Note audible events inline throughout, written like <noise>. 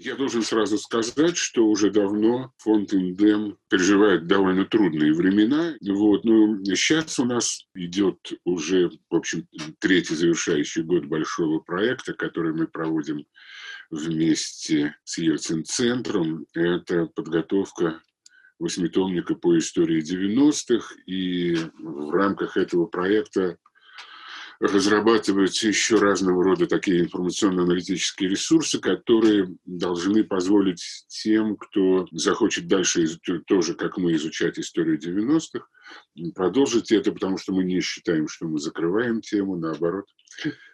Я должен сразу сказать, что уже давно фонд Индем переживает довольно трудные времена. Вот, но сейчас у нас идет уже, в общем, третий завершающий год большого проекта, который мы проводим вместе с Ельцин-центром. Это подготовка восьмитомника по истории 90-х. И в рамках этого проекта разрабатываются еще разного рода такие информационно-аналитические ресурсы, которые должны позволить тем, кто захочет дальше тоже, как мы, изучать историю 90-х, продолжить это, потому что мы не считаем, что мы закрываем тему, наоборот,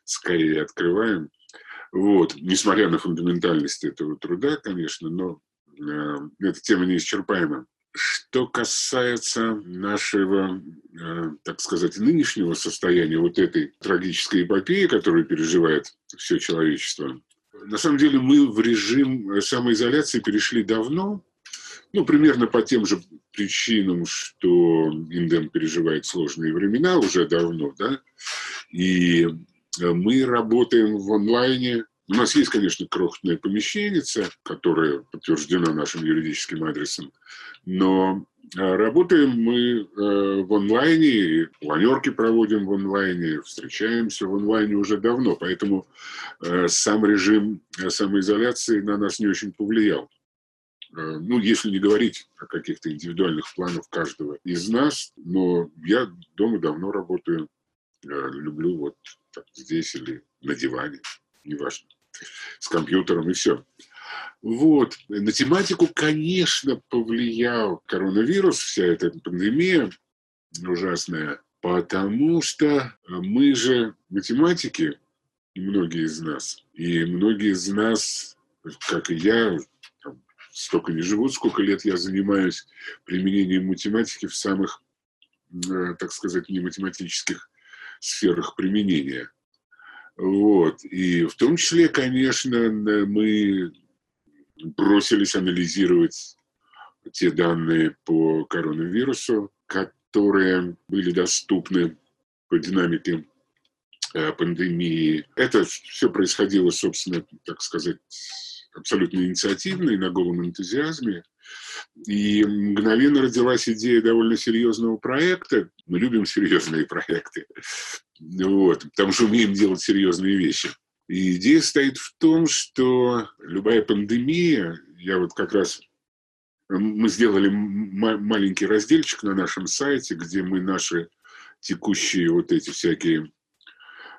скорее открываем. Вот, несмотря на фундаментальность этого труда, конечно, но э, эта тема неисчерпаема. Что касается нашего, э, так сказать, нынешнего состояния, вот этой трагической эпопеи, которую переживает все человечество, на самом деле мы в режим самоизоляции перешли давно, ну, примерно по тем же причинам, что Индем переживает сложные времена уже давно, да, и мы работаем в онлайне, у нас есть, конечно, крохотное помещение, которое подтверждено нашим юридическим адресом, но э, работаем мы э, в онлайне, планерки проводим в онлайне, встречаемся в онлайне уже давно, поэтому э, сам режим самоизоляции на нас не очень повлиял. Ну, если не говорить о каких-то индивидуальных планах каждого из нас, но я дома давно работаю, люблю вот так, здесь или на диване, неважно с компьютером и все. Вот. На тематику, конечно, повлиял коронавирус, вся эта пандемия ужасная, потому что мы же математики, многие из нас, и многие из нас, как и я, столько не живут, сколько лет я занимаюсь применением математики в самых, э, так сказать, не математических сферах применения. Вот. И в том числе, конечно, мы бросились анализировать те данные по коронавирусу, которые были доступны по динамике э, пандемии. Это все происходило, собственно, так сказать, абсолютно инициативно и на голом энтузиазме. И мгновенно родилась идея довольно серьезного проекта. Мы любим серьезные проекты, вот, потому что умеем делать серьезные вещи. И идея стоит в том, что любая пандемия, я вот как раз мы сделали маленький разделчик на нашем сайте, где мы наши текущие вот эти всякие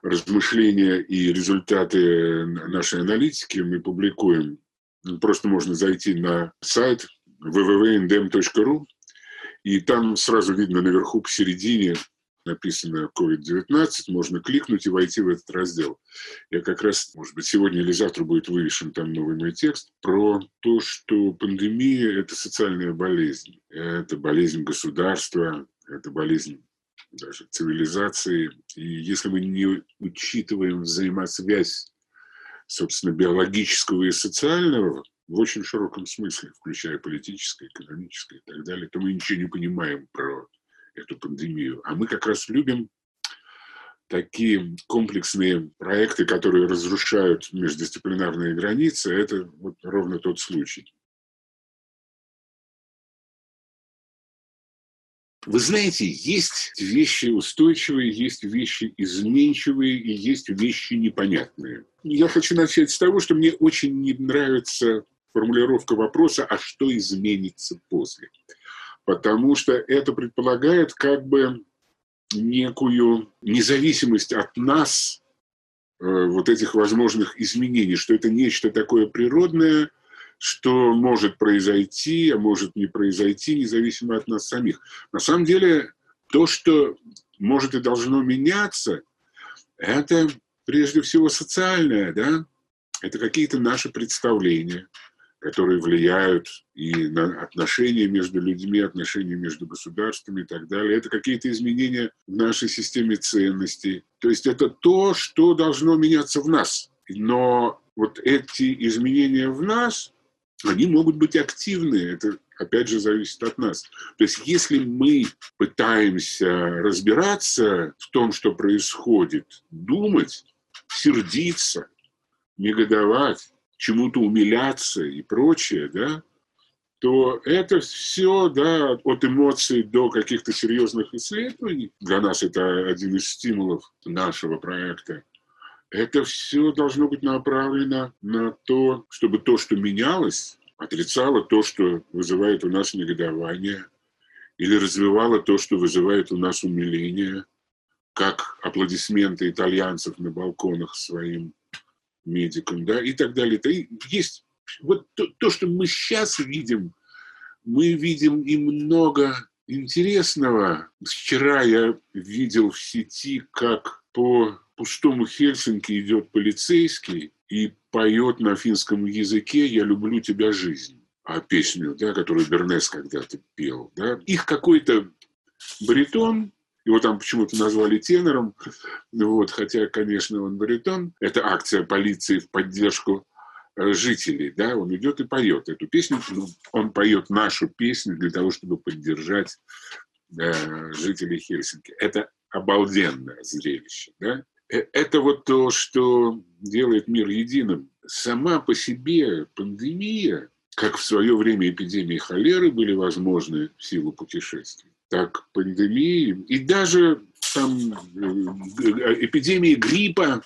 размышления и результаты нашей аналитики мы публикуем. Просто можно зайти на сайт www.ndem.ru, и там сразу видно наверху посередине написано COVID-19, можно кликнуть и войти в этот раздел. Я как раз, может быть, сегодня или завтра будет вывешен там новый мой текст про то, что пандемия – это социальная болезнь. Это болезнь государства, это болезнь даже цивилизации. И если мы не учитываем взаимосвязь, собственно, биологического и социального, в очень широком смысле, включая политическое, экономическое и так далее, то мы ничего не понимаем про эту пандемию. А мы как раз любим такие комплексные проекты, которые разрушают междисциплинарные границы, это вот ровно тот случай. Вы знаете, есть вещи устойчивые, есть вещи изменчивые и есть вещи непонятные. Я хочу начать с того, что мне очень не нравится формулировка вопроса, а что изменится после. Потому что это предполагает как бы некую независимость от нас э, вот этих возможных изменений, что это нечто такое природное, что может произойти, а может не произойти, независимо от нас самих. На самом деле, то, что может и должно меняться, это прежде всего социальное, да? Это какие-то наши представления, которые влияют и на отношения между людьми, отношения между государствами и так далее. Это какие-то изменения в нашей системе ценностей. То есть это то, что должно меняться в нас. Но вот эти изменения в нас, они могут быть активны. Это опять же зависит от нас. То есть если мы пытаемся разбираться в том, что происходит, думать, сердиться, негодовать, чему-то умиляться и прочее, да, то это все, да, от эмоций до каких-то серьезных исследований, для нас это один из стимулов нашего проекта, это все должно быть направлено на то, чтобы то, что менялось, отрицало то, что вызывает у нас негодование, или развивало то, что вызывает у нас умиление, как аплодисменты итальянцев на балконах своим медикам, да, и так далее. Это есть вот то, то, что мы сейчас видим, мы видим и много интересного. Вчера я видел в сети, как по пустому Хельсинки идет полицейский и поет на финском языке «Я люблю тебя, жизнь» а песню, да, которую Бернес когда-то пел. Да. Их какой-то баритон, его там почему-то назвали тенором, вот, хотя, конечно, он баритон. Это акция полиции в поддержку э, жителей, да, он идет и поет эту песню, ну, он поет нашу песню для того, чтобы поддержать э, жителей Хельсинки. Это обалденное зрелище, да. Э, это вот то, что делает мир единым. Сама по себе пандемия как в свое время эпидемии холеры были возможны в силу путешествий, так пандемии и даже там, э, эпидемии гриппа,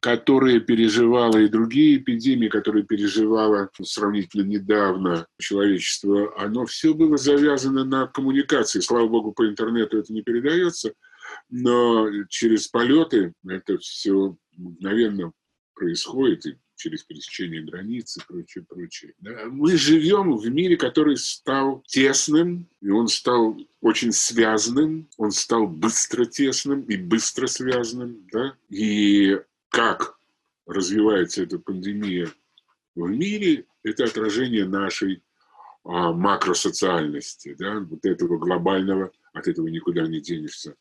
которые переживала и другие эпидемии, которые переживало сравнительно недавно человечество, оно все было завязано на коммуникации. Слава богу, по интернету это не передается, но через полеты это все мгновенно происходит, и через пересечение границ и прочее, прочее. Да? Мы живем в мире, который стал тесным, и он стал очень связанным, он стал быстро тесным и быстро связанным. Да? И как развивается эта пандемия в мире, это отражение нашей а, макросоциальности, да? вот этого глобального, от этого никуда не денешься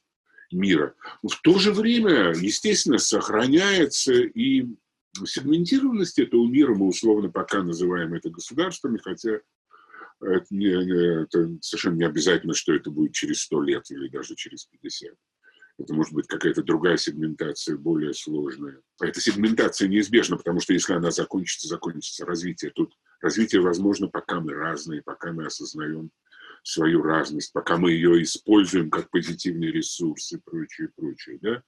мира. Но в то же время, естественно, сохраняется и сегментированность этого мира, мы условно пока называем это государствами, хотя это, не, это совершенно не обязательно, что это будет через 100 лет или даже через 50. Это может быть какая-то другая сегментация, более сложная. Эта сегментация неизбежна, потому что если она закончится, закончится развитие. Тут развитие возможно, пока мы разные, пока мы осознаем свою разность, пока мы ее используем как позитивный ресурс и прочее, прочее. Да?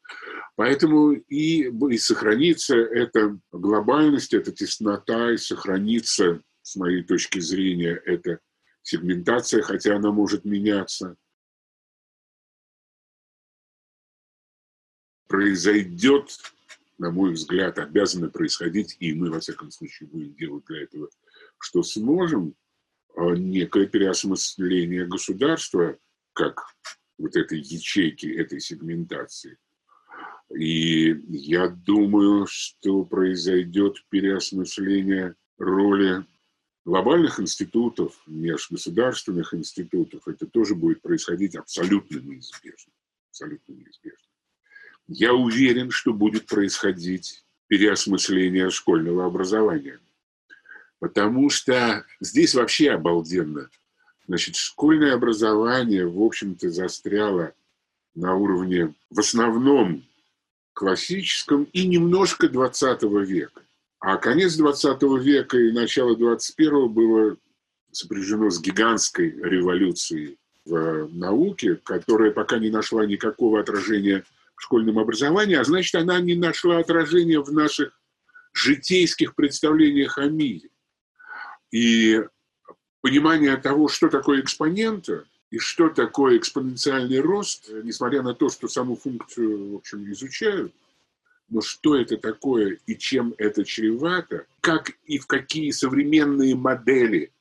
Поэтому и, и сохранится эта глобальность, эта теснота, и сохранится, с моей точки зрения, эта сегментация, хотя она может меняться. Произойдет, на мой взгляд, обязано происходить, и мы, во всяком случае, будем делать для этого, что сможем, некое переосмысление государства, как вот этой ячейки, этой сегментации. И я думаю, что произойдет переосмысление роли глобальных институтов, межгосударственных институтов. Это тоже будет происходить абсолютно неизбежно. Абсолютно неизбежно. Я уверен, что будет происходить переосмысление школьного образования – Потому что здесь вообще обалденно. Значит, школьное образование, в общем-то, застряло на уровне в основном классическом и немножко 20 века. А конец 20 века и начало 21 было сопряжено с гигантской революцией в науке, которая пока не нашла никакого отражения в школьном образовании, а значит, она не нашла отражения в наших житейских представлениях о мире. И понимание того, что такое экспонента и что такое экспоненциальный рост, несмотря на то, что саму функцию, в общем, изучают, но что это такое и чем это чревато, как и в какие современные модели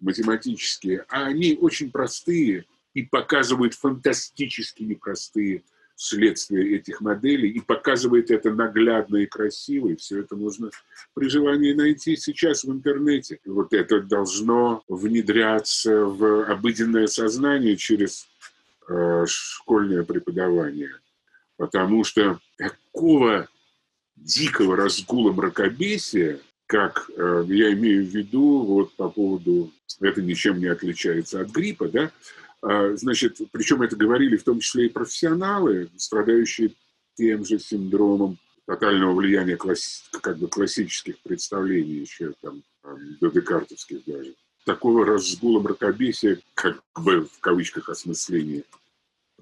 математические, а они очень простые и показывают фантастически непростые следствие этих моделей и показывает это наглядно и красиво, и все это можно при желании найти сейчас в интернете. Вот это должно внедряться в обыденное сознание через э, школьное преподавание, потому что такого дикого разгула мракобесия, как э, я имею в виду вот по поводу это ничем не отличается от гриппа, да, значит, причем это говорили в том числе и профессионалы, страдающие тем же синдромом тотального влияния класс, как бы классических представлений еще там, до декартовских даже. Такого разгула мракобесия, как бы в кавычках осмысления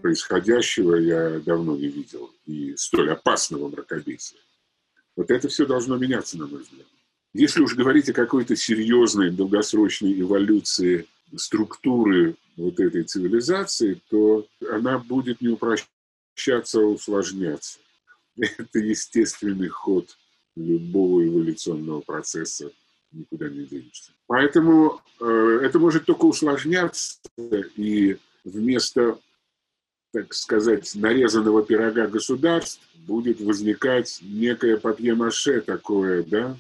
происходящего, я давно не видел. И столь опасного мракобесия. Вот это все должно меняться, на мой взгляд. Если уж говорить о какой-то серьезной долгосрочной эволюции структуры вот этой цивилизации, то она будет не упрощаться, а усложняться. <laughs> Это естественный ход любого эволюционного процесса, никуда не денешься. Поэтому э, это может только усложняться, и вместо, так сказать, нарезанного пирога государств будет возникать некое папье-маше такое, да,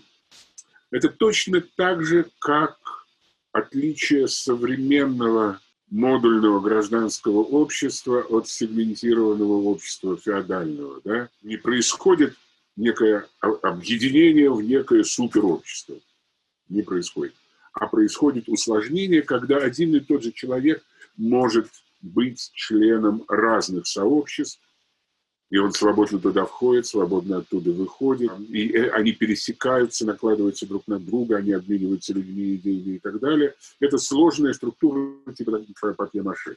это точно так же, как отличие современного модульного гражданского общества от сегментированного общества феодального. Да? Не происходит некое объединение в некое суперобщество. Не происходит. А происходит усложнение, когда один и тот же человек может быть членом разных сообществ, и он свободно туда входит, свободно оттуда выходит, и э, они пересекаются, накладываются друг на друга, они обмениваются людьми, идеями и так далее. Это сложная структура типа папье-маше.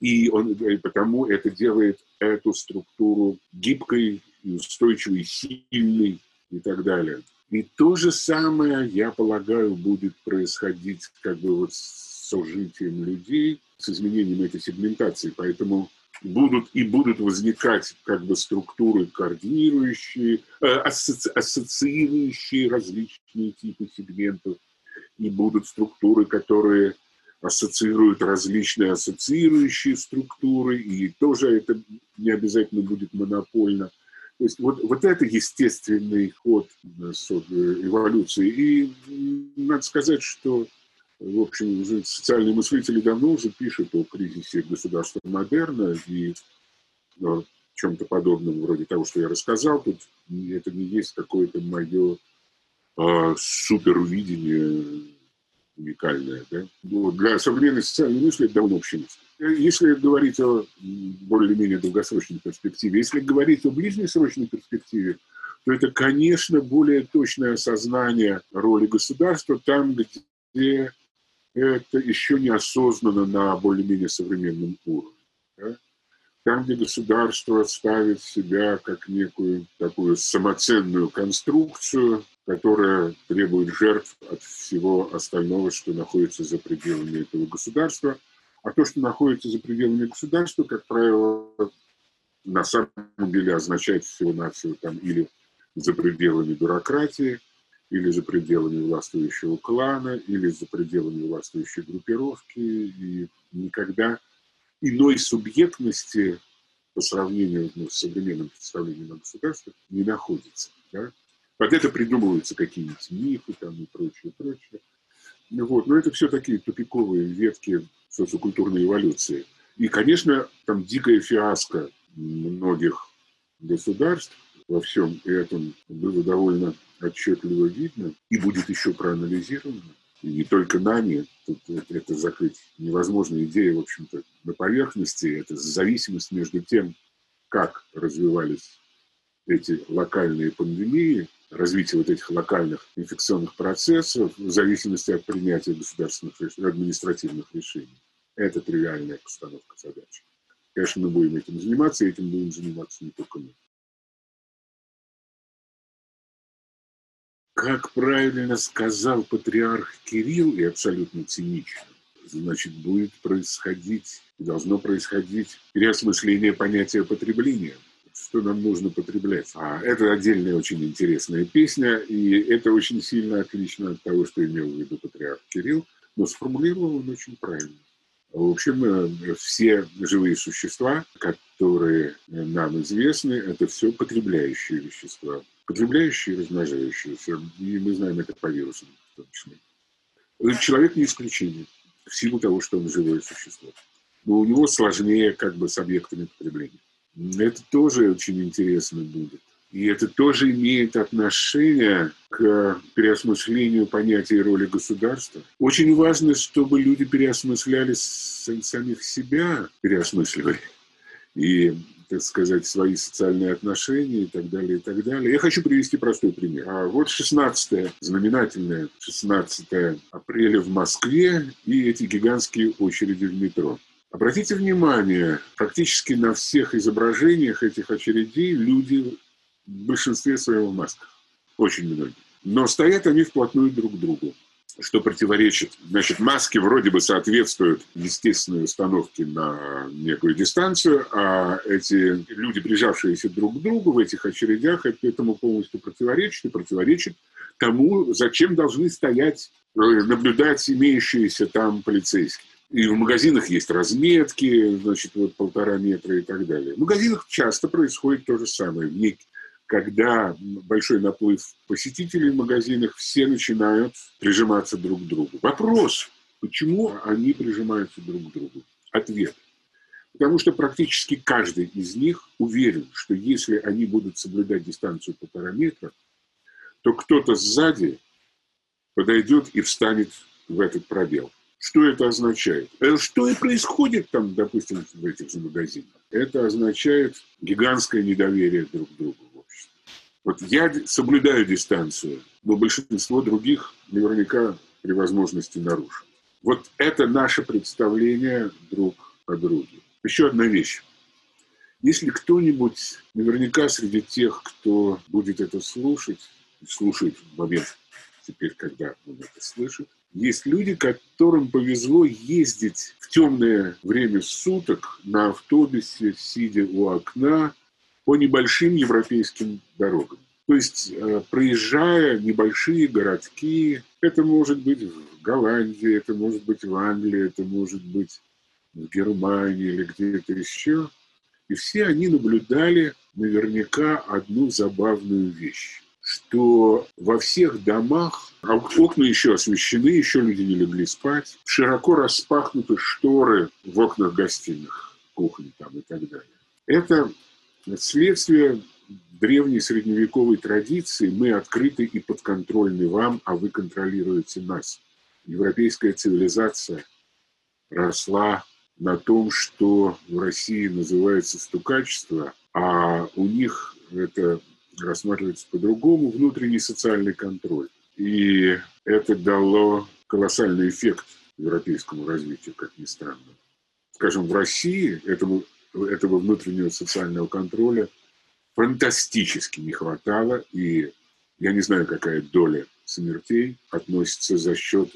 И, он, и потому это делает эту структуру гибкой, устойчивой, сильной и так далее. И то же самое, я полагаю, будет происходить как бы вот с сожитием людей, с изменением этой сегментации. Поэтому будут и будут возникать как бы структуры координирующие, э, асоци, ассоциирующие различные типы сегментов, и будут структуры, которые ассоциируют различные ассоциирующие структуры, и тоже это не обязательно будет монопольно. То есть вот, вот это естественный ход э, эволюции. И надо сказать, что в общем, уже социальные мыслители давно уже пишут о кризисе государства модерна и о чем-то подобном, вроде того, что я рассказал. Тут это не есть какое-то мое а, суперувидение уникальное. Да? Ну, для современной социальной мысли это давно общемысл. Если говорить о более-менее долгосрочной перспективе, если говорить о ближнесрочной перспективе, то это, конечно, более точное осознание роли государства там, где это еще неосознанно на более-менее современном уровне. Да? Там, где государство ставит себя как некую такую самоценную конструкцию, которая требует жертв от всего остального, что находится за пределами этого государства. А то, что находится за пределами государства, как правило, на самом деле означает всего-навсего там или за пределами бюрократии – или за пределами властвующего клана, или за пределами властвующей группировки, и никогда иной субъектности по сравнению ну, с современным представлением о государстве не находится. Да? Под это придумываются какие-нибудь мифы там, и прочее, прочее. Ну, вот. Но это все такие тупиковые ветки социокультурной эволюции. И, конечно, там дикая фиаско многих государств во всем этом было довольно отчетливо видно и будет еще проанализировано. И не только нами, тут это, это закрыть невозможно. Идея, в общем-то, на поверхности, это зависимость между тем, как развивались эти локальные пандемии, развитие вот этих локальных инфекционных процессов в зависимости от принятия государственных административных решений. Это тривиальная постановка задачи. Конечно, мы будем этим заниматься, и этим будем заниматься не только мы. Как правильно сказал патриарх Кирилл, и абсолютно цинично, значит, будет происходить, должно происходить переосмысление понятия потребления. Что нам нужно потреблять? А это отдельная очень интересная песня, и это очень сильно отлично от того, что имел в виду патриарх Кирилл, но сформулировал он очень правильно. В общем, э, все живые существа, которые нам известны, это все потребляющие вещества потребляющие и размножающиеся. И мы знаем это по вирусам в том числе. Человек не исключение в силу того, что он живое существо. Но у него сложнее как бы с объектами потребления. Это тоже очень интересно будет. И это тоже имеет отношение к переосмыслению понятия и роли государства. Очень важно, чтобы люди переосмысляли самих себя, переосмысливали. И так сказать, свои социальные отношения и так далее, и так далее. Я хочу привести простой пример. А вот 16 знаменательное 16 апреля в Москве и эти гигантские очереди в метро. Обратите внимание, практически на всех изображениях этих очередей люди в большинстве своего в. Очень многие. Но стоят они вплотную друг к другу что противоречит. Значит, маски вроде бы соответствуют естественной установке на некую дистанцию, а эти люди, прижавшиеся друг к другу в этих очередях, этому полностью противоречит и противоречит тому, зачем должны стоять, э, наблюдать имеющиеся там полицейские. И в магазинах есть разметки, значит, вот полтора метра и так далее. В магазинах часто происходит то же самое. Когда большой наплыв посетителей в магазинах, все начинают прижиматься друг к другу. Вопрос, почему они прижимаются друг к другу? Ответ. Потому что практически каждый из них уверен, что если они будут соблюдать дистанцию полтора метра, то кто-то сзади подойдет и встанет в этот пробел. Что это означает? Э, что и происходит там, допустим, в этих же магазинах? Это означает гигантское недоверие друг к другу. Вот я соблюдаю дистанцию, но большинство других наверняка при возможности нарушат. Вот это наше представление друг о друге. Еще одна вещь. Если кто-нибудь, наверняка среди тех, кто будет это слушать, слушает в момент теперь, когда он это слышит, есть люди, которым повезло ездить в темное время суток на автобусе, сидя у окна, по небольшим европейским дорогам. То есть, э, проезжая небольшие городки, это может быть в Голландии, это может быть в Англии, это может быть в Германии или где-то еще. И все они наблюдали наверняка одну забавную вещь, что во всех домах, а окна еще освещены, еще люди не легли спать, широко распахнуты шторы в окнах гостиных, кухни там и так далее. Это следствие древней средневековой традиции мы открыты и подконтрольны вам, а вы контролируете нас. Европейская цивилизация росла на том, что в России называется стукачество, а у них это рассматривается по-другому, внутренний социальный контроль. И это дало колоссальный эффект европейскому развитию, как ни странно. Скажем, в России этому этого внутреннего социального контроля фантастически не хватало, и я не знаю, какая доля смертей относится за счет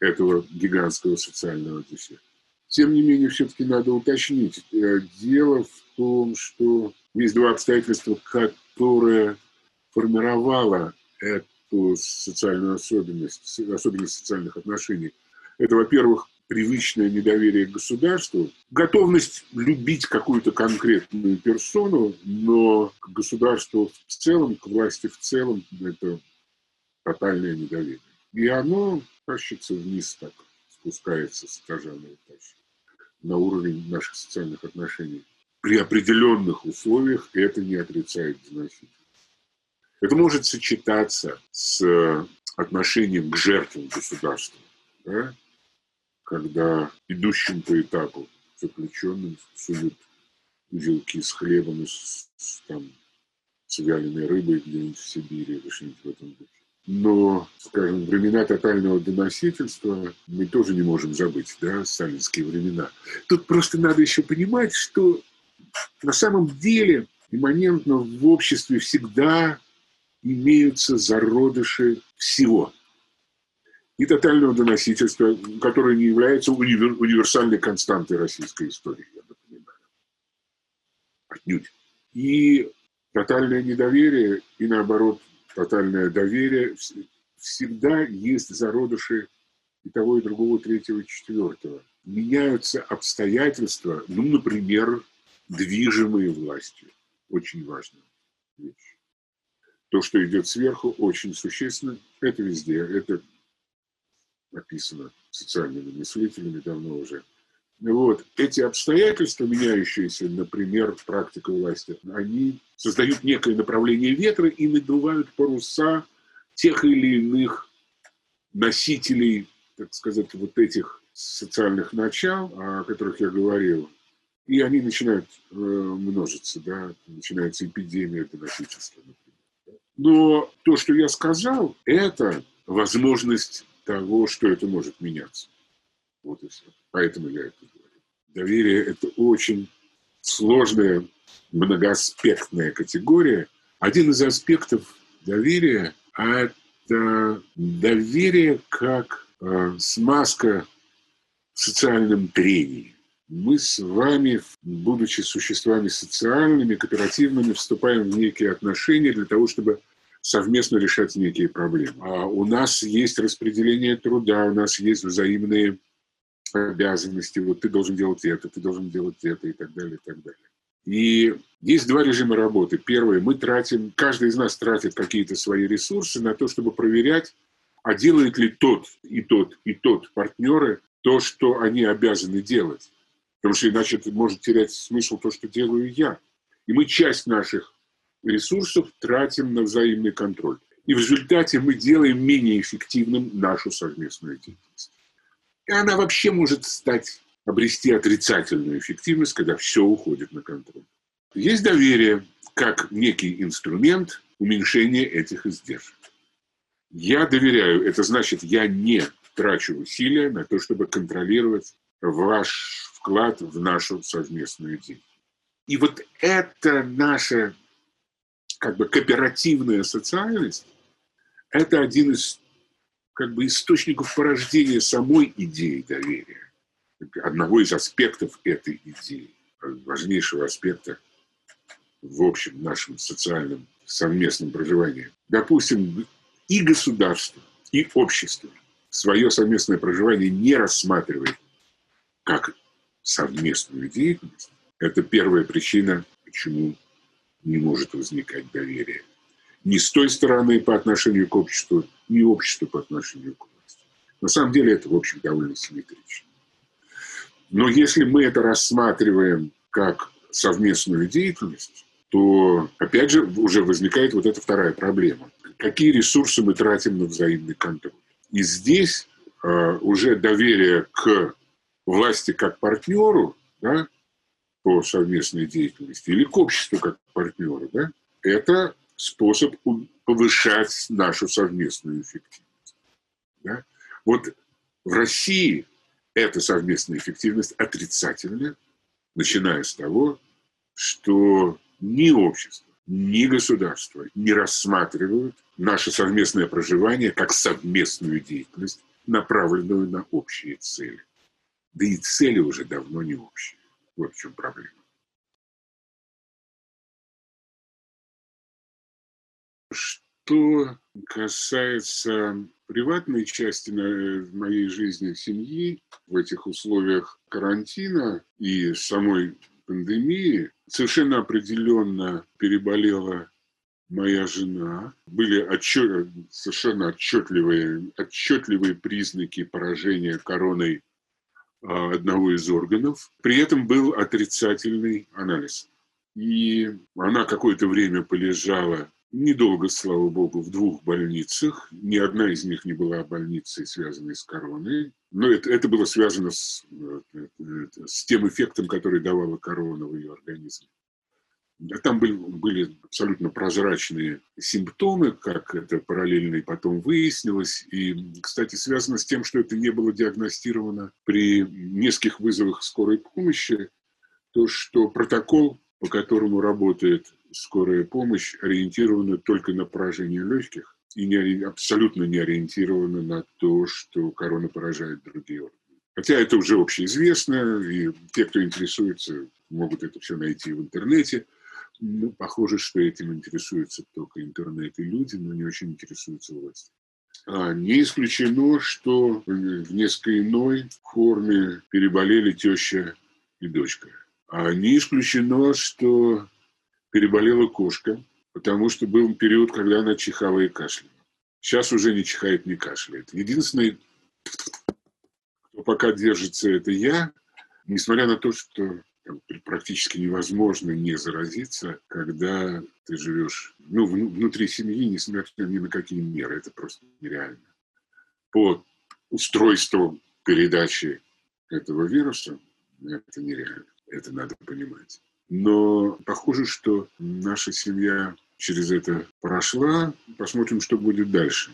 этого гигантского социального дефекта. Тем не менее, все-таки надо уточнить. Э, дело в том, что есть два обстоятельства, которые формировало эту социальную особенность, особенность социальных отношений. Это, во-первых, привычное недоверие к государству, готовность любить какую-то конкретную персону, но к государству в целом, к власти в целом, это тотальное недоверие. И оно тащится вниз так, спускается с этажа на уровень наших социальных отношений. При определенных условиях это не отрицает доноситель. Это может сочетаться с отношением к жертвам государства. Да? Когда идущим по этапу заключенным суют узелки с хлебом и с, с, там, с вяленой рыбой где-нибудь в Сибири или что-нибудь в этом духе. Но, скажем, времена тотального доносительства мы тоже не можем забыть, да, сталинские времена. Тут просто надо еще понимать, что на самом деле имманентно в обществе всегда имеются зародыши всего – и тотального доносительства, которое не является универ, универсальной константой российской истории, я понимаю. Отнюдь. И тотальное недоверие, и наоборот, тотальное доверие всегда есть зародыши и того, и другого, третьего, и четвертого. Меняются обстоятельства, ну, например, движимые властью. Очень важная вещь. То, что идет сверху, очень существенно. Это везде. Это написано социальными мыслителями давно уже. Вот. Эти обстоятельства, меняющиеся, например, практика власти, они создают некое направление ветра и надувают паруса тех или иных носителей, так сказать, вот этих социальных начал, о которых я говорил. и они начинают э, множиться, да, начинается эпидемия доносительства. Но то, что я сказал, это возможность того, что это может меняться. Вот и все. Поэтому я это говорю. Доверие – это очень сложная, многоаспектная категория. Один из аспектов доверия – это доверие как э, смазка в социальном трении мы с вами, будучи существами социальными, кооперативными, вступаем в некие отношения для того, чтобы совместно решать некие проблемы. А у нас есть распределение труда, у нас есть взаимные обязанности. Вот ты должен делать это, ты должен делать это и так далее, и так далее. И есть два режима работы. Первый, мы тратим, каждый из нас тратит какие-то свои ресурсы на то, чтобы проверять, а делает ли тот и тот и тот партнеры то, что они обязаны делать. Потому что иначе это может терять смысл то, что делаю я. И мы часть наших ресурсов тратим на взаимный контроль. И в результате мы делаем менее эффективным нашу совместную деятельность. И она вообще может стать, обрести отрицательную эффективность, когда все уходит на контроль. Есть доверие как некий инструмент уменьшения этих издержек. Я доверяю, это значит, я не трачу усилия на то, чтобы контролировать ваш вклад в нашу совместную деятельность. И вот это наша как бы кооперативная социальность, это один из как бы источников порождения самой идеи доверия, одного из аспектов этой идеи, важнейшего аспекта в общем нашем социальном совместном проживании. Допустим, и государство, и общество свое совместное проживание не рассматривает как совместную деятельность, это первая причина, почему не может возникать доверие. Ни с той стороны по отношению к обществу, ни обществу по отношению к власти. На самом деле это, в общем, довольно симметрично. Но если мы это рассматриваем как совместную деятельность, то, опять же, уже возникает вот эта вторая проблема. Какие ресурсы мы тратим на взаимный контроль? И здесь э, уже доверие к власти как партнеру, да, по совместной деятельности, или к обществу как партнеру, да, это способ повышать нашу совместную эффективность. Да? Вот в России эта совместная эффективность отрицательная, начиная с того, что ни общество, ни государство не рассматривают наше совместное проживание как совместную деятельность, направленную на общие цели. Да и цели уже давно не общие. Вот в чем проблема. Что касается приватной части моей жизни семьи в этих условиях карантина и самой пандемии, совершенно определенно переболела моя жена. Были отчет, совершенно отчетливые, отчетливые признаки поражения короной одного из органов. При этом был отрицательный анализ. И она какое-то время полежала, недолго, слава богу, в двух больницах. Ни одна из них не была больницей, связанной с короной. Но это, это было связано с, э, с тем эффектом, который давала корона в ее организме. Там были, были абсолютно прозрачные симптомы, как это параллельно и потом выяснилось. И, кстати, связано с тем, что это не было диагностировано при нескольких вызовах скорой помощи, то, что протокол, по которому работает скорая помощь, ориентирован только на поражение легких и не, абсолютно не ориентировано на то, что корона поражает другие органы. Хотя это уже общеизвестно, и те, кто интересуется, могут это все найти в интернете – ну, похоже, что этим интересуются только интернет и люди, но не очень интересуются властью. А, не исключено, что в несколько иной форме переболели теща и дочка. А не исключено, что переболела кошка, потому что был период, когда она чихала и кашляла. Сейчас уже не чихает, не кашляет. Единственный, кто пока держится, это я, несмотря на то, что практически невозможно не заразиться, когда ты живешь ну, внутри семьи, несмотря ни на какие меры. Это просто нереально. По устройству передачи этого вируса это нереально. Это надо понимать. Но похоже, что наша семья через это прошла. Посмотрим, что будет дальше.